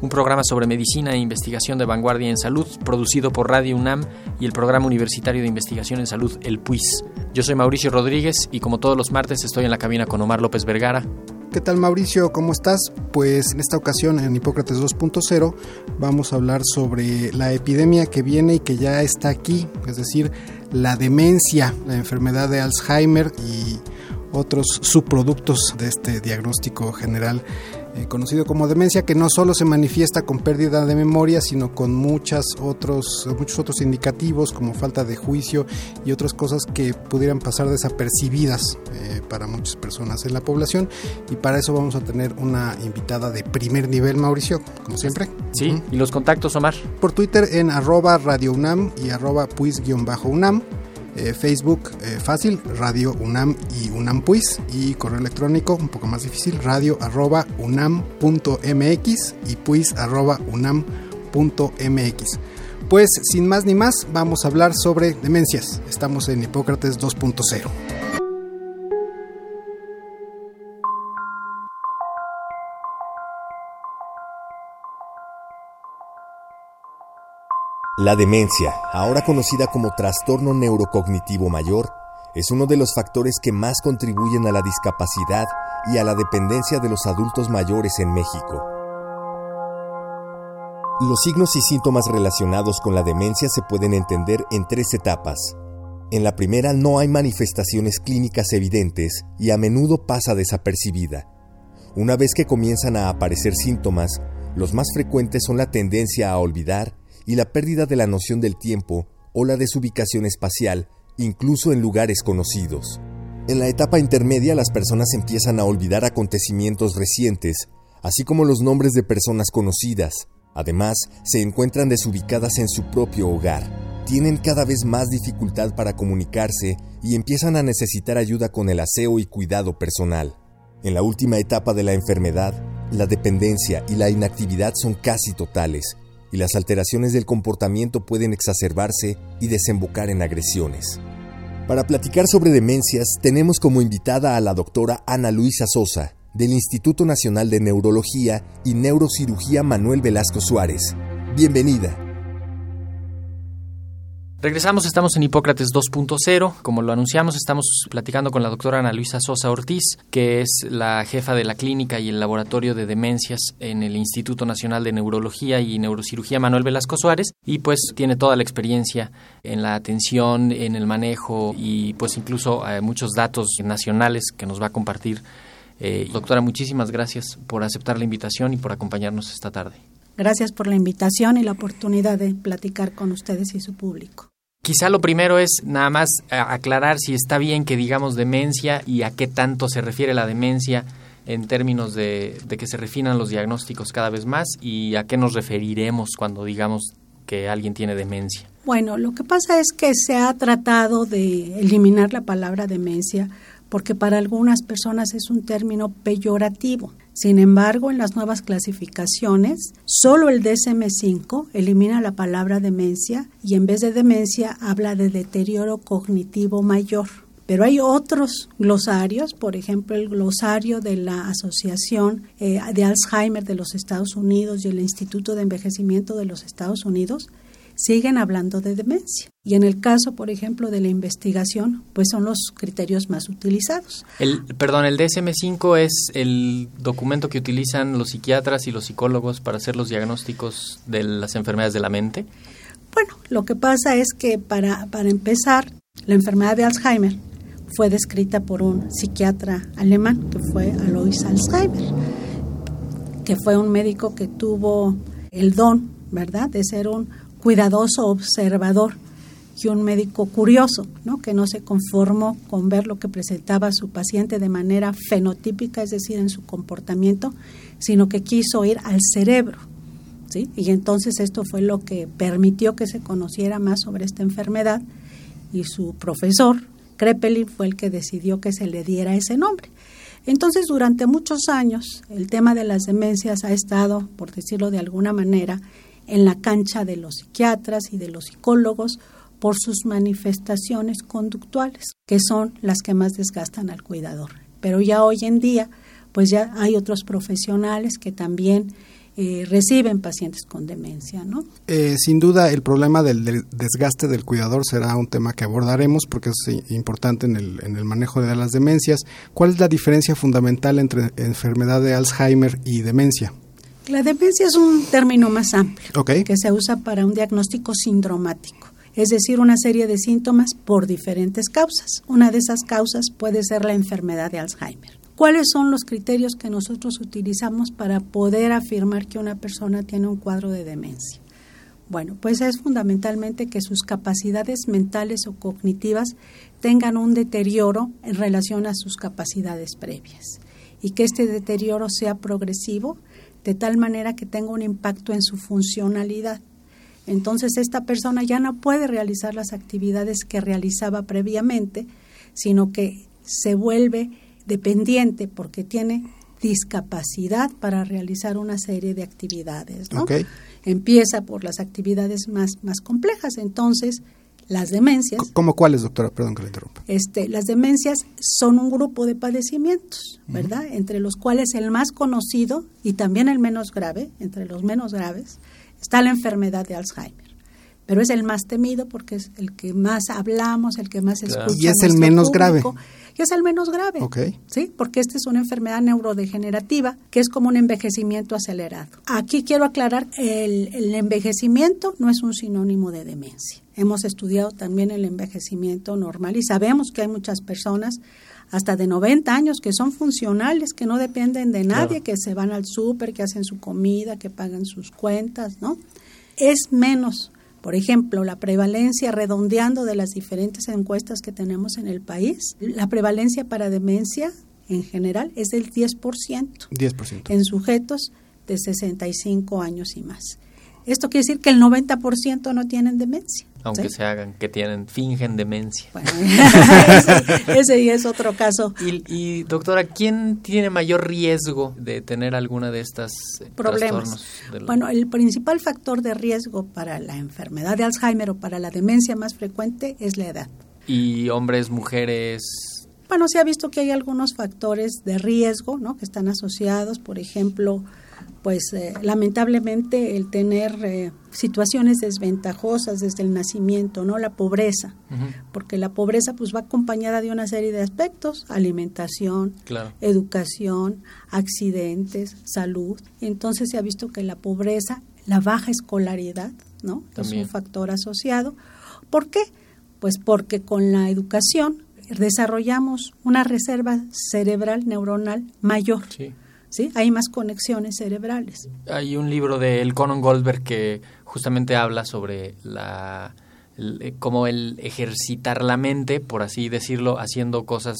un programa sobre medicina e investigación de vanguardia en salud, producido por Radio UNAM y el Programa Universitario de Investigación en Salud, el PUIS. Yo soy Mauricio Rodríguez y como todos los martes estoy en la cabina con Omar López Vergara. ¿Qué tal Mauricio? ¿Cómo estás? Pues en esta ocasión en Hipócrates 2.0 vamos a hablar sobre la epidemia que viene y que ya está aquí, es decir, la demencia, la enfermedad de Alzheimer y otros subproductos de este diagnóstico general eh, conocido como demencia, que no solo se manifiesta con pérdida de memoria, sino con muchas otros, muchos otros indicativos como falta de juicio y otras cosas que pudieran pasar desapercibidas eh, para muchas personas en la población. Y para eso vamos a tener una invitada de primer nivel, Mauricio, como siempre. Sí, uh -huh. y los contactos, Omar. Por Twitter en arroba Radio UNAM y arroba puis-UNAM. Eh, Facebook eh, fácil, Radio UNAM y UNAM Puis y correo electrónico un poco más difícil, radio arroba unam.mx y puis arroba unam.mx. Pues sin más ni más vamos a hablar sobre demencias. Estamos en Hipócrates 2.0. La demencia, ahora conocida como trastorno neurocognitivo mayor, es uno de los factores que más contribuyen a la discapacidad y a la dependencia de los adultos mayores en México. Los signos y síntomas relacionados con la demencia se pueden entender en tres etapas. En la primera no hay manifestaciones clínicas evidentes y a menudo pasa desapercibida. Una vez que comienzan a aparecer síntomas, los más frecuentes son la tendencia a olvidar y la pérdida de la noción del tiempo o la desubicación espacial, incluso en lugares conocidos. En la etapa intermedia las personas empiezan a olvidar acontecimientos recientes, así como los nombres de personas conocidas. Además, se encuentran desubicadas en su propio hogar. Tienen cada vez más dificultad para comunicarse y empiezan a necesitar ayuda con el aseo y cuidado personal. En la última etapa de la enfermedad, la dependencia y la inactividad son casi totales, y las alteraciones del comportamiento pueden exacerbarse y desembocar en agresiones. Para platicar sobre demencias, tenemos como invitada a la doctora Ana Luisa Sosa, del Instituto Nacional de Neurología y Neurocirugía Manuel Velasco Suárez. Bienvenida. Regresamos, estamos en Hipócrates 2.0. Como lo anunciamos, estamos platicando con la doctora Ana Luisa Sosa Ortiz, que es la jefa de la clínica y el laboratorio de demencias en el Instituto Nacional de Neurología y Neurocirugía Manuel Velasco Suárez, y pues tiene toda la experiencia en la atención, en el manejo y pues incluso eh, muchos datos nacionales que nos va a compartir. Eh, doctora, muchísimas gracias por aceptar la invitación y por acompañarnos esta tarde. Gracias por la invitación y la oportunidad de platicar con ustedes y su público. Quizá lo primero es nada más aclarar si está bien que digamos demencia y a qué tanto se refiere la demencia en términos de, de, que se refinan los diagnósticos cada vez más y a qué nos referiremos cuando digamos que alguien tiene demencia. Bueno, lo que pasa es que se ha tratado de eliminar la palabra demencia porque para algunas personas es un término peyorativo. Sin embargo, en las nuevas clasificaciones, solo el DSM-5 elimina la palabra demencia y en vez de demencia habla de deterioro cognitivo mayor. Pero hay otros glosarios, por ejemplo, el glosario de la Asociación eh, de Alzheimer de los Estados Unidos y el Instituto de Envejecimiento de los Estados Unidos, siguen hablando de demencia. Y en el caso, por ejemplo, de la investigación, pues son los criterios más utilizados. El, perdón, el DSM-5 es el documento que utilizan los psiquiatras y los psicólogos para hacer los diagnósticos de las enfermedades de la mente. Bueno, lo que pasa es que para, para empezar, la enfermedad de Alzheimer fue descrita por un psiquiatra alemán que fue Alois Alzheimer, que fue un médico que tuvo el don, ¿verdad?, de ser un cuidadoso observador y un médico curioso, ¿no? que no se conformó con ver lo que presentaba su paciente de manera fenotípica, es decir, en su comportamiento, sino que quiso ir al cerebro. ¿sí? Y entonces esto fue lo que permitió que se conociera más sobre esta enfermedad y su profesor Kreppelin fue el que decidió que se le diera ese nombre. Entonces, durante muchos años, el tema de las demencias ha estado, por decirlo de alguna manera, en la cancha de los psiquiatras y de los psicólogos por sus manifestaciones conductuales, que son las que más desgastan al cuidador. Pero ya hoy en día, pues ya hay otros profesionales que también eh, reciben pacientes con demencia, ¿no? Eh, sin duda, el problema del, desgaste del cuidador será un tema que abordaremos porque es eh, importante en el, en el manejo de las demencias. ¿Cuál es la diferencia fundamental entre enfermedad de Alzheimer y demencia? La demencia es un término más amplio que se usa para un diagnóstico sindromático, es decir, una serie de síntomas por diferentes causas. Una de esas causas puede ser la enfermedad de Alzheimer. ¿Cuáles son los criterios que nosotros utilizamos para poder afirmar que una persona tiene un cuadro de demencia? Bueno, pues es fundamentalmente que sus capacidades mentales o cognitivas tengan un deterioro en relación a sus capacidades previas y que este deterioro sea progresivo de tal manera que tenga un impacto en su funcionalidad. Entonces esta persona ya no puede realizar las actividades que realizaba previamente, sino que se vuelve dependiente porque tiene discapacidad para realizar una serie de actividades. ¿no? Empieza por las actividades más, más complejas. Entonces, las demencias. ¿Cómo cuáles, doctora? Perdón que le interrumpa. Este, las demencias son un grupo de padecimientos, ¿verdad? Entre los cuales el más conocido y también el menos grave, entre los menos graves, está la enfermedad de Alzheimer. Pero es el más temido porque es el que más hablamos, el que más escuchamos. Y es el menos grave que es el menos grave. ¿Sí? Porque esta es una enfermedad neurodegenerativa que es como un envejecimiento acelerado. Aquí quiero aclarar, el, el envejecimiento no es un sinónimo de demencia. Hemos estudiado también el envejecimiento normal y sabemos que hay muchas personas hasta de 90 años que son funcionales, que no dependen de nadie, que se van al súper, que hacen su comida, que pagan sus cuentas, ¿no? Es menos por ejemplo, la prevalencia, redondeando de las diferentes encuestas que tenemos en el país, la prevalencia para demencia en general es del 10%. 10%. En sujetos de 65 años y más. Esto quiere decir que el 90% no tienen demencia. Aunque se hagan que tienen, fingen demencia. Bueno, ese, es otro caso. Y, doctora, ¿quién tiene mayor riesgo de tener alguna de estas eh, problemas? Bueno, el principal factor de riesgo para la enfermedad de Alzheimer o para la demencia más frecuente es la edad. ¿Y hombres, mujeres? Bueno, se ha visto que hay algunos factores de riesgo, ¿no? Que están asociados, por ejemplo, pues eh, lamentablemente el tener eh, situaciones desventajosas desde el nacimiento, ¿no? La pobreza, porque la pobreza pues va acompañada de una serie de aspectos, alimentación, educación, accidentes, salud. Entonces se ha visto que la pobreza, la baja escolaridad, ¿no? Es un factor asociado. ¿Por qué? Pues porque con la educación desarrollamos una reserva cerebral neuronal mayor. Sí ¿sí? Hay más conexiones cerebrales. Hay un libro de El Conan Goldberg que justamente habla sobre la eh, como el ejercitar la mente, por así decirlo, haciendo cosas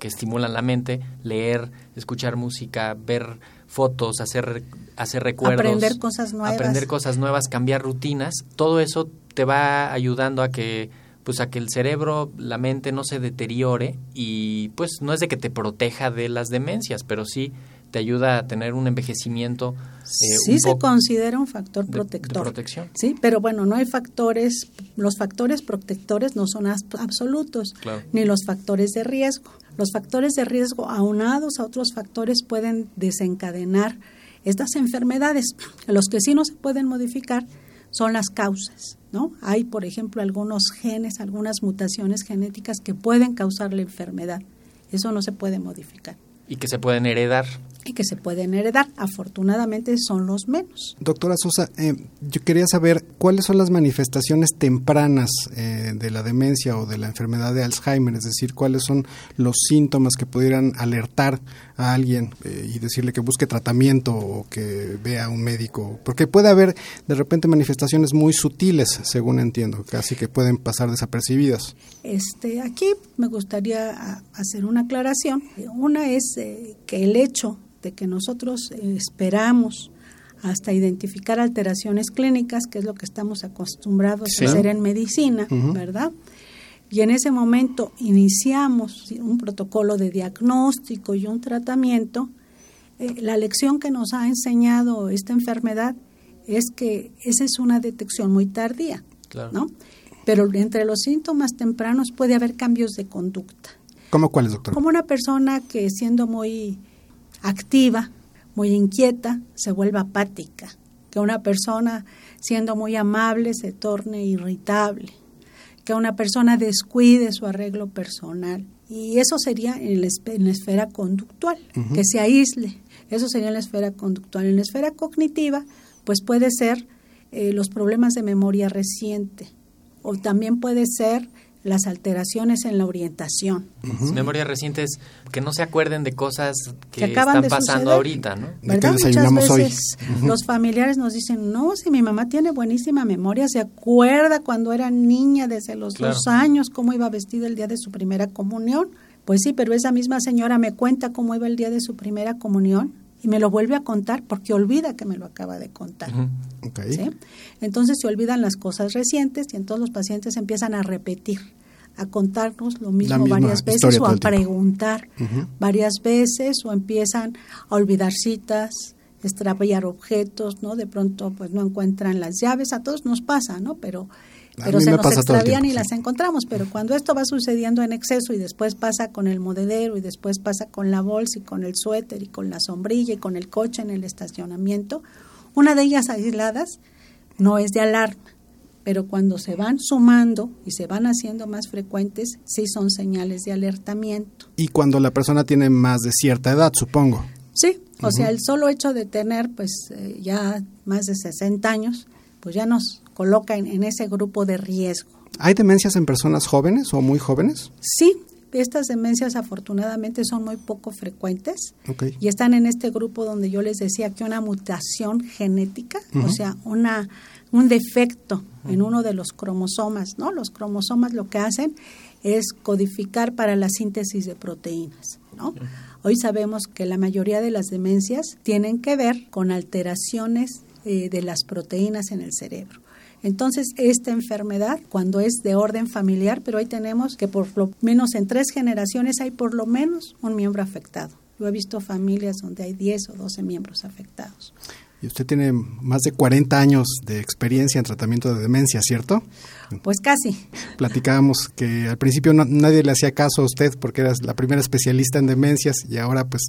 que estimulan la mente, leer, escuchar música, ver fotos, hacer hacer recuerdos, aprender cosas nuevas, aprender cosas nuevas, cambiar rutinas, todo eso te va ayudando a que pues a que el cerebro, la mente no se deteriore y pues no es de que te proteja de las demencias, pero sí te ayuda a tener un envejecimiento. Eh, sí se considera un factor protector. protección. Sí, pero bueno, no hay factores, los factores protectores no son absolutos, ni los factores de riesgo. Los factores de riesgo aunados a otros factores pueden desencadenar estas enfermedades. Los que sí no se pueden modificar son las causas, ¿no? Hay, por ejemplo, algunos genes, algunas mutaciones genéticas que pueden causar la enfermedad. Eso no se puede modificar. Y que se pueden heredar y que se pueden heredar. Afortunadamente son los menos. Doctora Sosa, eh, yo quería saber cuáles son las manifestaciones tempranas eh, de la demencia o de la enfermedad de Alzheimer, es decir, cuáles son los síntomas que pudieran alertar a alguien eh, y decirle que busque tratamiento o que vea a un médico, porque puede haber de repente manifestaciones muy sutiles, según entiendo, casi que pueden pasar desapercibidas. Este, aquí me gustaría hacer una aclaración. Una es que el hecho de que nosotros esperamos hasta identificar alteraciones clínicas, que es lo que estamos acostumbrados a hacer en medicina, ¿verdad? y en ese momento iniciamos un protocolo de diagnóstico y un tratamiento, eh, la lección que nos ha enseñado esta enfermedad es que esa es una detección muy tardía, ¿no? Pero entre los síntomas tempranos puede haber cambios de conducta. ¿Cómo cuáles, doctor? Como una persona que siendo muy activa, muy inquieta, se vuelva apática, que una persona siendo muy amable se torne irritable, que una persona descuide su arreglo personal. Y eso sería en la, esfera conductual, que se aísle. Eso sería en la esfera conductual. En la esfera cognitiva, pues puede ser eh, los problemas de memoria reciente o también puede ser las alteraciones en la orientación. Memoria reciente es que no se acuerden de cosas que, están pasando ahorita, ¿no? ¿Verdad? Muchas veces los familiares nos dicen, no, si mi mamá tiene buenísima memoria, se acuerda cuando era niña desde los dos años, cómo iba vestida el día de su primera comunión. Pues sí, pero esa misma señora me cuenta cómo iba el día de su primera comunión y me lo vuelve a contar porque olvida que me lo acaba de contar. Entonces se olvidan las cosas recientes y entonces los pacientes empiezan a repetir, a contarnos lo mismo varias veces o a preguntar varias veces o empiezan a olvidar citas, extraviar objetos, ¿no? De pronto pues no encuentran las llaves, a todos nos pasa, ¿no? Pero pero se nos extravían y las encontramos. Pero cuando esto va sucediendo en exceso y después pasa con el modedero y después pasa con la bolsa y con el suéter y con la sombrilla y con el coche en el estacionamiento, una de ellas aisladas no es de alarma, pero cuando se van sumando y se van haciendo más frecuentes, sí son señales de alertamiento. Y cuando la persona tiene más de cierta edad, supongo. Sí, o sea, el solo hecho de tener pues eh, ya más de 60 años, pues ya nos coloca en, ese grupo de riesgo. ¿Hay demencias en personas jóvenes o muy jóvenes? Sí, estas demencias afortunadamente son muy poco frecuentes y están en este grupo donde yo les decía que una mutación genética, o sea, una un defecto en uno de los cromosomas, ¿no? Los cromosomas lo que hacen es codificar para la síntesis de proteínas, ¿no? Hoy sabemos que la mayoría de las demencias tienen que ver con alteraciones eh, de las proteínas en el cerebro. Entonces, esta enfermedad, cuando es de orden familiar, pero hoy tenemos que por lo menos en tres generaciones hay por lo menos un miembro afectado. Yo he visto familias donde hay 10 o 12 miembros afectados. Y usted tiene más de 40 años de experiencia en tratamiento de demencia, ¿cierto? Pues casi. Platicábamos que al principio nadie le hacía caso a usted porque eras la primera especialista en demencias y ahora pues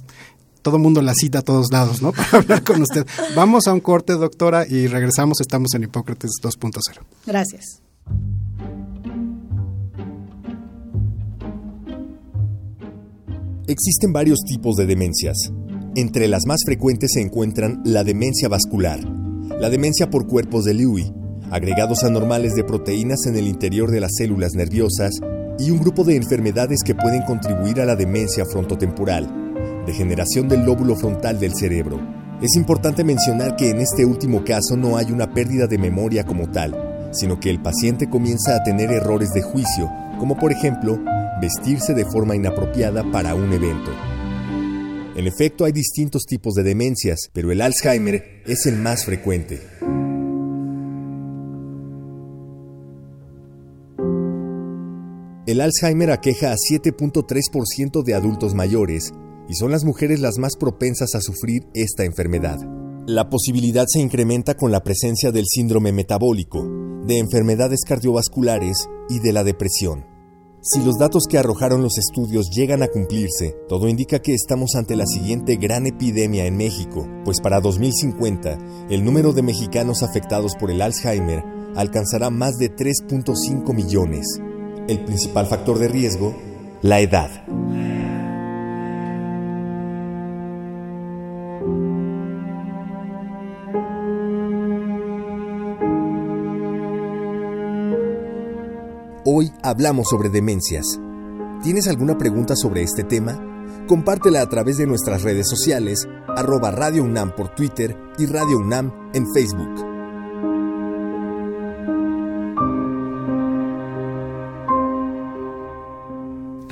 todo el mundo la cita a todos lados, ¿no? Para hablar con usted. Vamos a un corte, doctora, y regresamos. Estamos en Hipócrates 2.0. Gracias. Existen varios tipos de demencias. Entre las más frecuentes se encuentran la demencia vascular, la demencia por cuerpos de Lewy, agregados anormales de proteínas en el interior de las células nerviosas y un grupo de enfermedades que pueden contribuir a la demencia frontotemporal, degeneración del lóbulo frontal del cerebro. Es importante mencionar que en este último caso no hay una pérdida de memoria como tal, sino que el paciente comienza a tener errores de juicio, como por ejemplo, vestirse de forma inapropiada para un evento. En efecto, hay distintos tipos de demencias, pero el Alzheimer es el más frecuente. El Alzheimer aqueja a 7.3% de adultos mayores y son las mujeres las más propensas a sufrir esta enfermedad. La posibilidad se incrementa con la presencia del síndrome metabólico, de enfermedades cardiovasculares y de la depresión. Si los datos que arrojaron los estudios llegan a cumplirse, todo indica que estamos ante la siguiente gran epidemia en México, pues para 2050 el número de mexicanos afectados por el Alzheimer alcanzará más de 3.5 millones. El principal factor de riesgo, la edad. Hablamos sobre demencias. ¿Tienes alguna pregunta sobre este tema? Compártela a través de nuestras redes sociales, arroba Radio UNAM por Twitter y Radio UNAM en Facebook.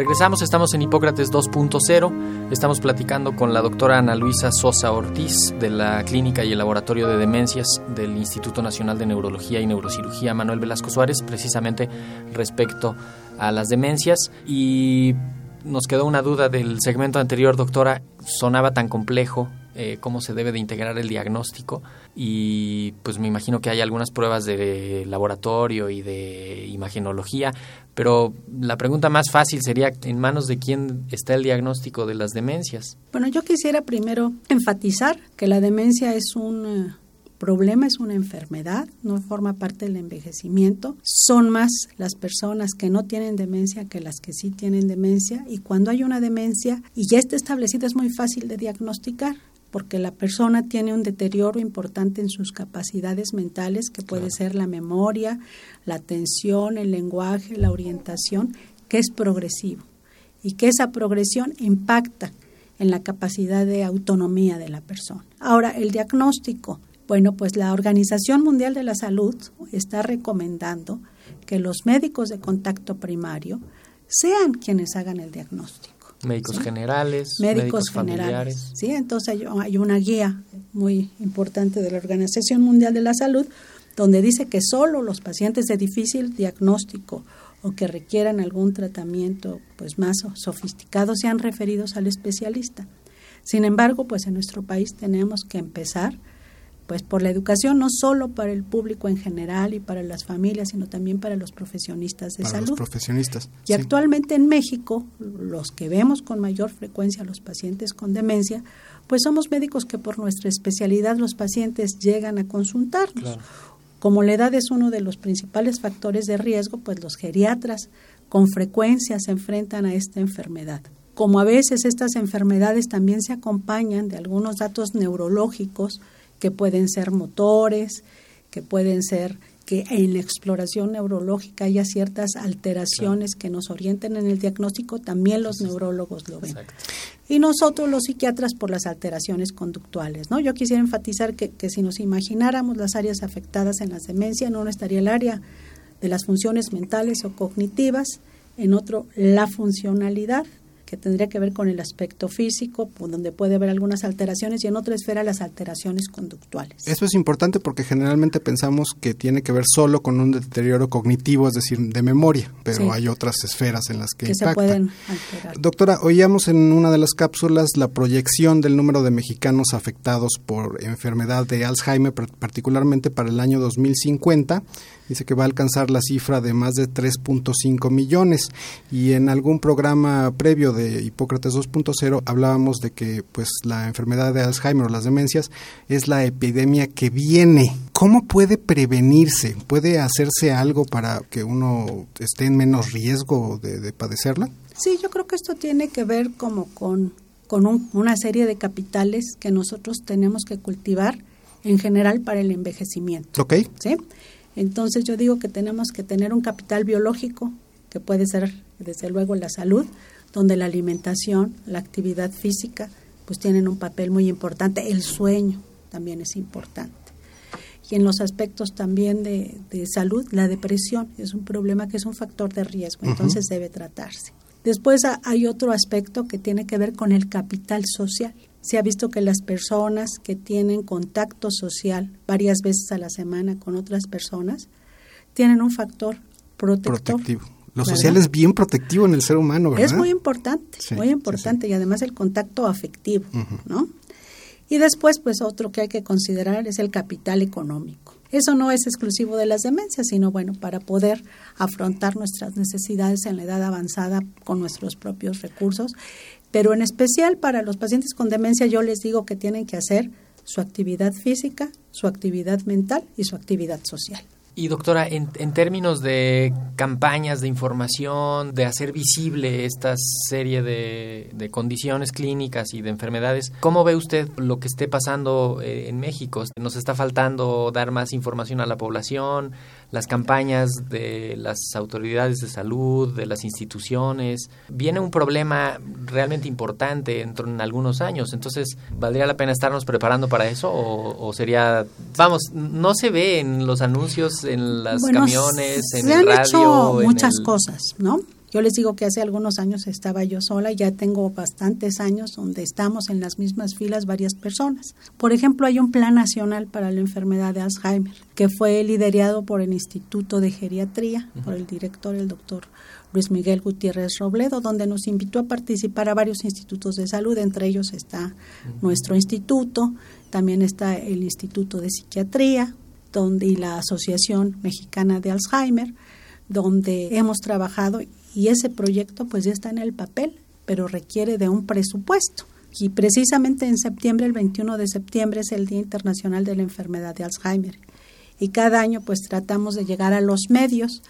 Regresamos, estamos en Hipócrates 2.0. Estamos platicando con la doctora Ana Luisa Sosa Ortiz de la Clínica y el Laboratorio de Demencias del Instituto Nacional de Neurología y Neurocirugía Manuel Velasco Suárez, precisamente respecto a las demencias. Y nos quedó una duda del segmento anterior, doctora. Sonaba tan complejo eh, cómo se debe de integrar el diagnóstico y pues me imagino que hay algunas pruebas de laboratorio y de imagenología, pero la pregunta más fácil sería en manos de quién está el diagnóstico de las demencias. Bueno, yo quisiera primero enfatizar que la demencia es un eh, problema, es una enfermedad, no forma parte del envejecimiento. Son más las personas que no tienen demencia que las que sí tienen demencia y cuando hay una demencia y ya está establecida es muy fácil de diagnosticar porque la persona tiene un deterioro importante en sus capacidades mentales, que puede ser la memoria, la atención, el lenguaje, la orientación, que es progresivo y que esa progresión impacta en la capacidad de autonomía de la persona. Ahora, el diagnóstico. Bueno, pues la Organización Mundial de la Salud está recomendando que los médicos de contacto primario sean quienes hagan el diagnóstico. Médicos generales, médicos, generales. Sí, entonces hay, una guía muy importante de la Organización Mundial de la Salud donde dice que solo los pacientes de difícil diagnóstico o que requieran algún tratamiento pues más sofisticado sean referidos al especialista. Sin embargo, pues en nuestro país tenemos que empezar pues por la educación no solo para el público en general y para las familias, sino también para los profesionistas de para salud. Los profesionistas. Y actualmente en México, los que vemos con mayor frecuencia a los pacientes con demencia, pues somos médicos que por nuestra especialidad los pacientes llegan a consultarnos. Como la edad es uno de los principales factores de riesgo, pues los geriatras con frecuencia se enfrentan a esta enfermedad. Como a veces estas enfermedades también se acompañan de algunos datos neurológicos, que pueden ser motores, que pueden ser que en la exploración neurológica haya ciertas alteraciones que nos orienten en el diagnóstico, también los neurólogos lo ven. Y nosotros los psiquiatras por las alteraciones conductuales. ¿no? Yo quisiera enfatizar que, que si nos imagináramos las áreas afectadas en la demencia, no estaría el área de las funciones mentales o cognitivas, en otro la funcionalidad que tendría que ver con el aspecto físico, donde puede haber algunas alteraciones, y en otra esfera las alteraciones conductuales. Eso es importante porque generalmente pensamos que tiene que ver solo con un deterioro cognitivo, es decir, de memoria, pero hay otras esferas en las que, que se pueden alterar. Doctora, oíamos en una de las cápsulas la proyección del número de mexicanos afectados por enfermedad de Alzheimer, particularmente para el año 2050 dice que va a alcanzar la cifra de más de 3.5 millones y en algún programa previo de Hipócrates 2.0 hablábamos de que pues la enfermedad de Alzheimer o las demencias es la epidemia que viene. ¿Cómo puede prevenirse? ¿Puede hacerse algo para que uno esté en menos riesgo de, padecerla? Sí, yo creo que esto tiene que ver como con, con una serie de capitales que nosotros tenemos que cultivar en general para el envejecimiento. Ok. ¿Sí? Entonces yo digo que tenemos que tener un capital biológico, que puede ser desde luego la salud, donde la alimentación, la actividad física, pues tienen un papel muy importante, el sueño también es importante. Y en los aspectos también de, salud, la depresión es un problema que es un factor de riesgo, entonces debe tratarse. Después hay otro aspecto que tiene que ver con el capital social se ha visto que las personas que tienen contacto social varias veces a la semana con otras personas tienen un factor protector. Protectivo. Lo social es bien protectivo en el ser humano, ¿verdad? Es muy importante, muy importante y además el contacto afectivo, ¿no? Y después, pues otro que hay que considerar es el capital económico. Eso no es exclusivo de las demencias, sino bueno, para poder afrontar nuestras necesidades en la edad avanzada con nuestros propios recursos pero en especial para los pacientes con demencia yo les digo que tienen que hacer su actividad física, su actividad mental y su actividad social. Y doctora, en, en, términos de campañas de información, de hacer visible esta serie de, condiciones clínicas y de enfermedades, ¿cómo ve usted lo que esté pasando eh, en México? ¿Nos está faltando dar más información a la población? las campañas de las autoridades de salud, de las instituciones. Viene un problema realmente importante en, en algunos años, entonces, ¿valdría la pena estarnos preparando para eso o, sería, vamos, no se ve en los anuncios, en los camiones, en se el han radio? Hecho muchas cosas, ¿no? Yo les digo que hace algunos años estaba yo sola, ya tengo bastantes años donde estamos en las mismas filas varias personas. Por ejemplo, hay un plan nacional para la enfermedad de Alzheimer que fue liderado por el Instituto de Geriatría, por el director, el doctor Luis Miguel Gutiérrez Robledo, donde nos invitó a participar a varios institutos de salud, entre ellos está nuestro instituto, también está el Instituto de Psiquiatría, donde y la Asociación Mexicana de Alzheimer, donde hemos trabajado y ese proyecto pues ya está en el papel, pero requiere de un presupuesto. Y precisamente en septiembre, el 21 de septiembre, es el Día Internacional de la Enfermedad de Alzheimer. Y cada año pues tratamos de llegar a los medios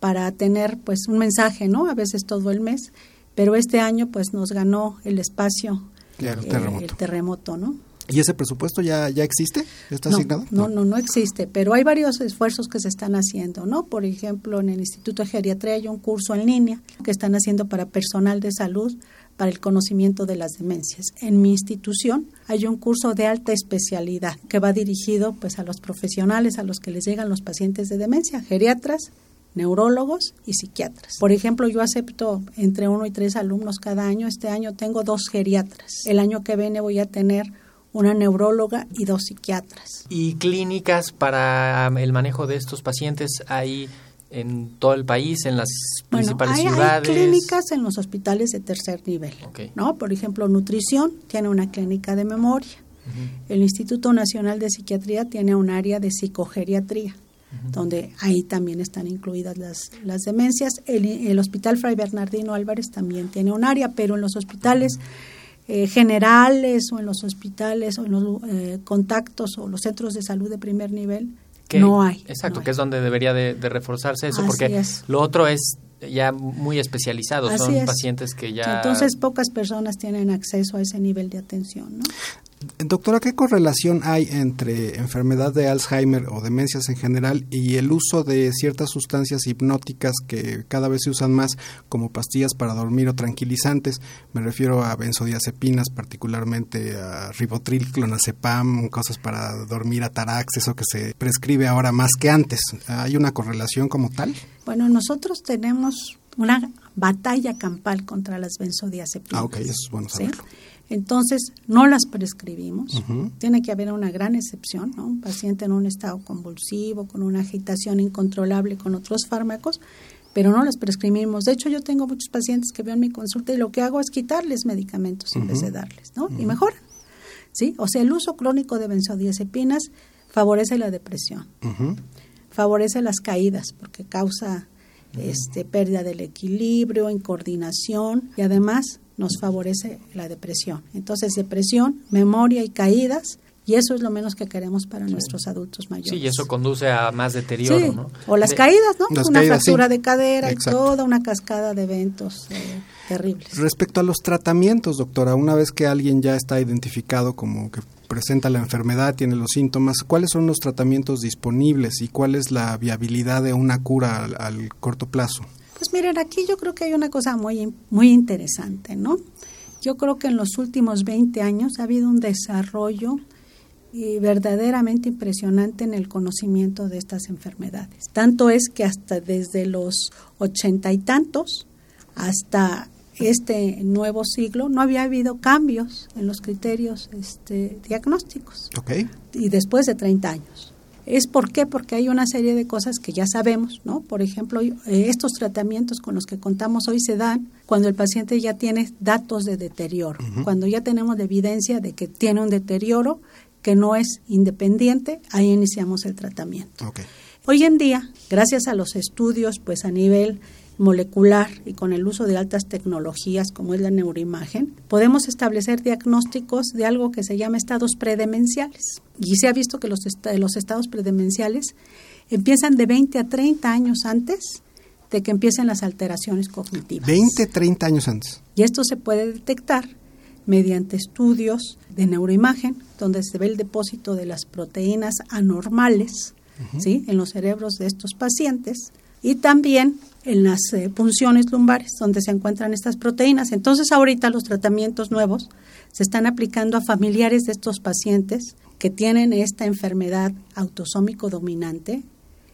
para tener pues un mensaje, ¿no? A veces todo el mes, pero este año pues nos ganó el espacio Claro, eh, terremoto. el terremoto, ¿no? ¿Y ese presupuesto ya, ya existe? ¿Está no, asignado? No, no, no existe, pero hay varios esfuerzos que se están haciendo, ¿no? Por ejemplo, en el Instituto de Geriatría hay un curso en línea que están haciendo para personal de salud para el conocimiento de las demencias. En mi institución hay un curso de alta especialidad que va dirigido pues a los profesionales a los que les llegan los pacientes de demencia, geriatras, neurólogos y psiquiatras. Por ejemplo, yo acepto entre uno y tres alumnos cada año. Este año tengo dos geriatras. El año que viene voy a tener una neuróloga y dos psiquiatras. ¿Y clínicas para el manejo de estos pacientes hay en todo el país, en las Bueno, principales hay, hay ciudades? clínicas en los hospitales de tercer nivel. ¿no? Por ejemplo, nutrición tiene una clínica de memoria. El Instituto Nacional de Psiquiatría tiene un área de psicogeriatría, donde ahí también están incluidas las, las demencias. El, el Hospital Fray Bernardino Álvarez también tiene un área, pero en los hospitales eh, generales o en los hospitales o en los eh, contactos o los centros de salud de primer nivel Que- no hay. Exacto, no que es donde debería de, de reforzarse eso, Así porque es. lo otro es ya muy especializado, Así son es. pacientes que ya... Entonces pocas personas tienen acceso a ese nivel de atención, ¿no? Doctora, ¿qué correlación hay entre enfermedad de Alzheimer o demencias en general y el uso de ciertas sustancias hipnóticas que cada vez se usan más como pastillas para dormir o tranquilizantes? Me refiero a benzodiazepinas, particularmente a ribotril, clonazepam, cosas para dormir, atarax, eso que se prescribe ahora más que antes. ¿Hay una correlación como tal? Bueno, nosotros tenemos una batalla campal contra las benzodiazepinas. Ah, ok, eso es bueno ¿sí? Entonces, no las prescribimos. Tiene que haber una gran excepción, ¿no? Un paciente en un estado convulsivo, con una agitación incontrolable con otros fármacos, pero no las prescribimos. De hecho, yo tengo muchos pacientes que veo en mi consulta y lo que hago es quitarles medicamentos en vez de darles, ¿no? Y mejoran. ¿Sí? O sea, el uso crónico de benzodiazepinas favorece la depresión favorece las caídas porque causa este pérdida del equilibrio, incoordinación y además nos favorece la depresión. Entonces, depresión, memoria y caídas y eso es lo menos que queremos para nuestros adultos mayores. Sí, y eso conduce a más deterioro, Sí, ¿no? O las De- caídas, ¿no? Las una caídas, fractura sí. de cadera Exacto. y toda una cascada de eventos eh, terribles. Respecto a los tratamientos, doctora, una vez que alguien ya está identificado como que presenta la enfermedad, tiene los síntomas, ¿cuáles son los tratamientos disponibles y cuál es la viabilidad de una cura al, al corto plazo? Pues miren, aquí yo creo que hay una cosa muy, muy interesante, ¿no? Yo creo que en los últimos 20 años ha habido un desarrollo eh, verdaderamente impresionante en el conocimiento de estas enfermedades. Tanto es que hasta desde los ochenta y tantos hasta este nuevo siglo no había habido cambios en los criterios este, diagnósticos ¿Ok? y después de 30 años. ¿Es por qué? Porque hay una serie de cosas que ya sabemos, ¿no? Por ejemplo, eh, estos tratamientos con los que contamos hoy se dan cuando el paciente ya tiene datos de deterioro, cuando ya tenemos la evidencia de que tiene un deterioro que no es independiente, ahí iniciamos el tratamiento. Hoy en día, gracias a los estudios pues a nivel molecular y con el uso de altas tecnologías como es la neuroimagen, podemos establecer diagnósticos de algo que se llama estados predemenciales. Y se ha visto que los, los estados predemenciales empiezan de 20 a 30 años antes de que empiecen las alteraciones cognitivas. 20, 30 años antes. Y esto se puede detectar mediante estudios de neuroimagen, donde se ve el depósito de las proteínas anormales ¿sí? en los cerebros de estos pacientes y también en las eh, punciones lumbares, donde se encuentran estas proteínas. Entonces, ahorita los tratamientos nuevos se están aplicando a familiares de estos pacientes que tienen esta enfermedad autosómico dominante,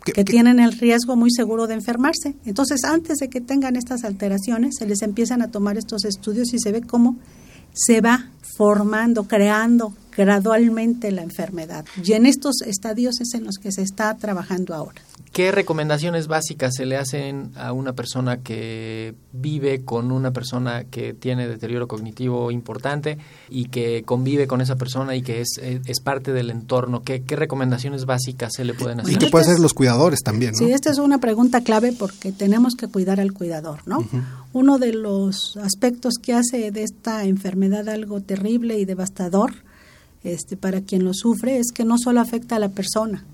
que tienen el riesgo muy seguro de enfermarse. Entonces, antes de que tengan estas alteraciones, se les empiezan a tomar estos estudios y se ve cómo se va formando, creando gradualmente la enfermedad. Y en estos estadios es en los que se está trabajando ahora. ¿Qué recomendaciones básicas se le hacen a una persona que vive con una persona que tiene deterioro cognitivo importante y que convive con esa persona y que es, eh, es parte del entorno? ¿Qué, ¿Qué, recomendaciones básicas se le pueden hacer? Y que puede ser los cuidadores también, ¿no? Sí, esta es una pregunta clave porque tenemos que cuidar al cuidador, ¿no? Uno de los aspectos que hace de esta enfermedad algo terrible y devastador este, para quien lo sufre es que no solo afecta a la persona,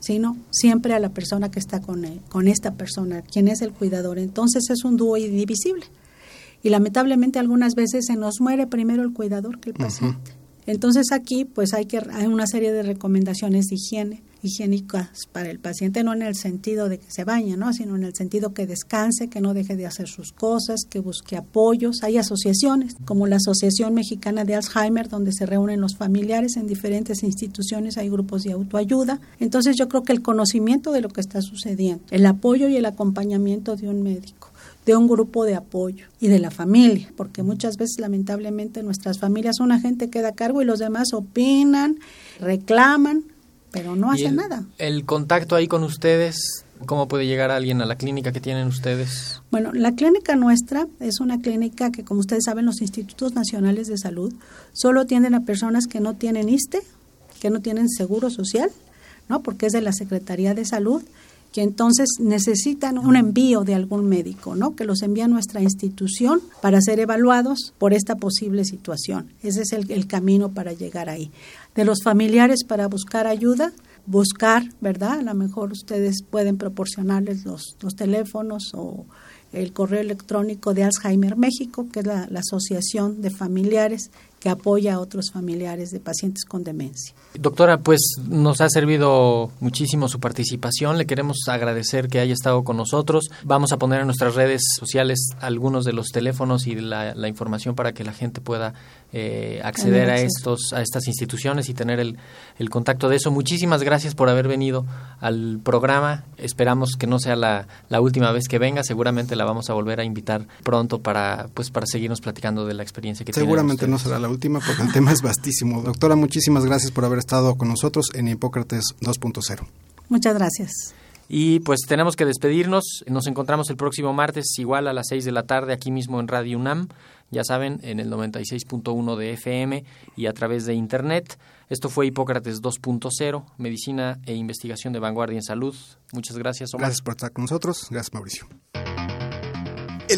sino siempre a la persona que está con, con esta persona, quien es el cuidador. Entonces es un dúo indivisible. Y lamentablemente algunas veces se nos muere primero el cuidador que el paciente. Entonces aquí pues hay que hay una serie de recomendaciones de higiene higiénicas para el paciente, no en el sentido de que se bañe, ¿no? sino en el sentido que descanse, que no deje de hacer sus cosas, que busque apoyos. Hay asociaciones, como la Asociación Mexicana de Alzheimer, donde se reúnen los familiares en diferentes instituciones, hay grupos de autoayuda. Entonces yo creo que el conocimiento de lo que está sucediendo, el apoyo y el acompañamiento de un médico de un grupo de apoyo y de la familia, porque muchas veces lamentablemente nuestras familias una gente queda a cargo y los demás opinan, reclaman, pero no hacen nada. El contacto ahí con ustedes, ¿cómo puede llegar alguien a la clínica que tienen ustedes? Bueno, la clínica nuestra es una clínica que, como ustedes saben, los institutos nacionales de salud solo atienden a personas que no tienen ISTE, que no tienen seguro social, ¿no? Porque es de la Secretaría de Salud que entonces necesitan un envío de algún médico, ¿no? Que los envía a nuestra institución para ser evaluados por esta posible situación. Ese es el, camino para llegar ahí. De los familiares para buscar ayuda, buscar, ¿verdad? A lo mejor ustedes pueden proporcionarles los, los teléfonos o el correo electrónico de Alzheimer México, que es la, asociación de familiares que apoya a otros familiares de pacientes con demencia. Doctora, pues nos ha servido muchísimo su participación. Le queremos agradecer que haya estado con nosotros. Vamos a poner en nuestras redes sociales algunos de los teléfonos y la, la información para que la gente pueda eh, acceder a estos a estas instituciones y tener el, el, contacto de eso. Muchísimas gracias por haber venido al programa. Esperamos que no sea la, la, última vez que venga. Seguramente la vamos a volver a invitar pronto para pues para seguirnos platicando de la experiencia que Seguramente no será la última porque el tema es vastísimo. Doctora, muchísimas gracias por haber estado con nosotros en Hipócrates 2.0. Muchas gracias. Y pues tenemos que despedirnos. Nos encontramos el próximo martes, igual a las 6 de la tarde, aquí mismo en Radio UNAM. Ya saben, en el 96.1 de FM y a través de Internet. Esto fue Hipócrates 2.0, Medicina e Investigación de Vanguardia en Salud. Muchas gracias, Omar. Gracias por estar con nosotros. Gracias, Mauricio.